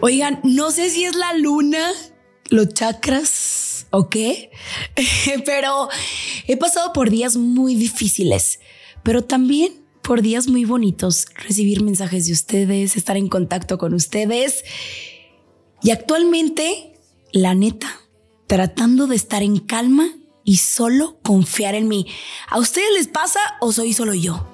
Oigan, no sé si es la luna, los chakras o qué, pero he pasado por días muy difíciles, pero también por días muy bonitos, recibir mensajes de ustedes, estar en contacto con ustedes. Y actualmente, la neta, tratando de estar en calma y solo confiar en mí. ¿A ustedes les pasa o soy solo yo?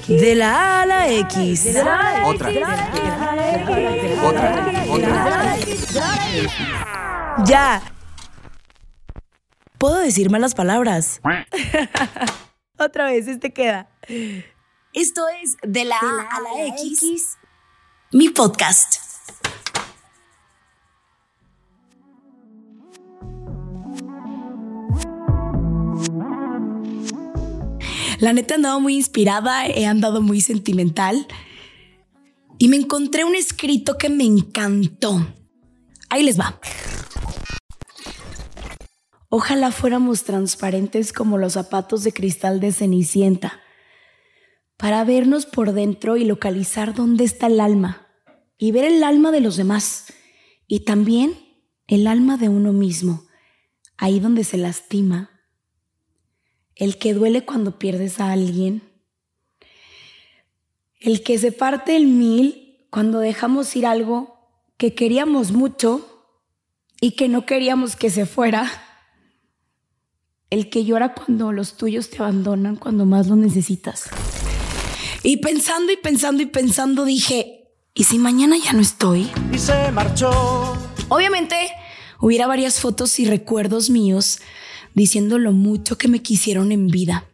X. De la A a la X. De la A a la Otra. Otra. Otra. Ya. Puedo decir malas palabras. Otra vez, este queda. Esto es De la, A a la X, mi podcast. La neta he andado muy inspirada, he andado muy sentimental y me encontré un escrito que me encantó. Ahí les va. Ojalá fuéramos transparentes como los zapatos de cristal de Cenicienta, para vernos por dentro y localizar dónde está el alma, y ver el alma de los demás, y también el alma de uno mismo, ahí donde se lastima, el que duele cuando pierdes a alguien, el que se parte el mil cuando dejamos ir algo que queríamos mucho y que no queríamos que se fuera el que llora cuando los tuyos te abandonan cuando más lo necesitas. Y pensando y pensando y pensando dije, ¿y si mañana ya no estoy? Y se marchó. Obviamente hubiera varias fotos y recuerdos míos diciendo lo mucho que me quisieron en vida.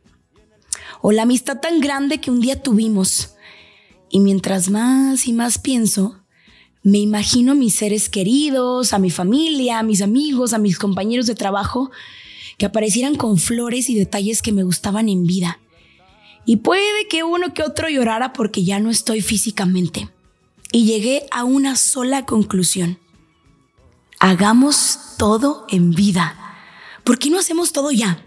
O la amistad tan grande que un día tuvimos. Y mientras más y más pienso, me imagino a mis seres queridos, a mi familia, a mis amigos, a mis compañeros de trabajo, que aparecieran con flores y detalles que me gustaban en vida. Y puede que uno que otro llorara porque ya no estoy físicamente. Y llegué a una sola conclusión. Hagamos todo en vida. ¿Por qué no hacemos todo ya?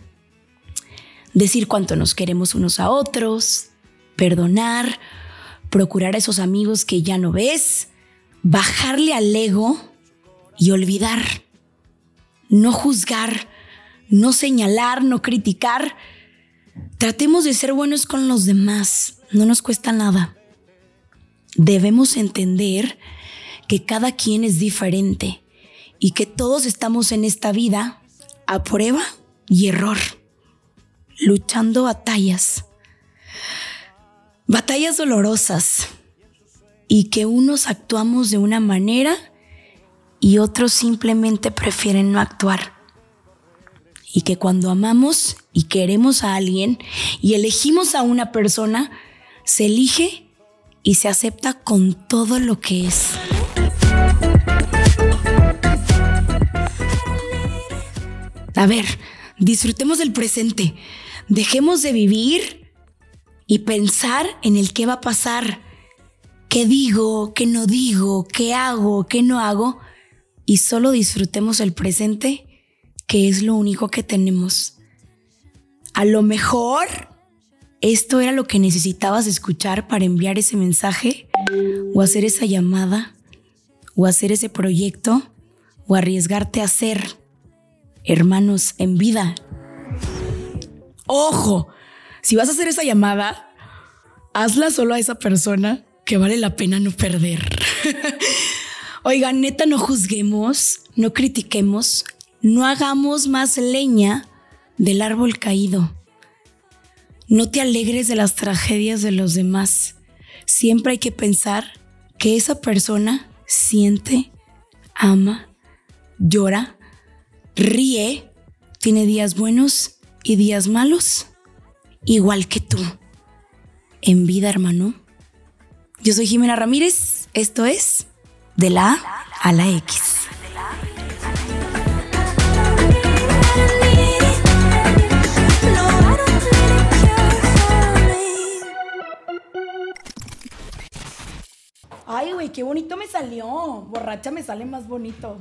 Decir cuánto nos queremos unos a otros, perdonar, procurar a esos amigos que ya no ves, bajarle al ego y olvidar. No juzgar, no señalar, no criticar. Tratemos de ser buenos con los demás, no nos cuesta nada. Debemos entender que cada quien es diferente y que todos estamos en esta vida a prueba y error, luchando batallas, batallas dolorosas y que unos actuamos de una manera y otros simplemente prefieren no actuar y que cuando amamos y queremos a alguien y elegimos a una persona, se elige y se acepta con todo lo que es. A ver, disfrutemos del presente, dejemos de vivir y pensar en el qué va a pasar, qué digo, qué no digo, qué hago, qué no hago, y solo disfrutemos el presente que es lo único que tenemos. A lo mejor esto era lo que necesitabas escuchar para enviar ese mensaje o hacer esa llamada o hacer ese proyecto o arriesgarte a ser hermanos en vida. Ojo, si vas a hacer esa llamada, hazla solo a esa persona que vale la pena no perder. Oigan, neta, no juzguemos, no critiquemos, no hagamos más leña del árbol caído. No te alegres de las tragedias de los demás. Siempre hay que pensar que esa persona siente, ama, llora, ríe, tiene días buenos y días malos, igual que tú. En vida, hermano. Yo soy Jimena Ramírez, esto es De la A a la X. Ay, güey, qué bonito me salió. Borracha me sale más bonito.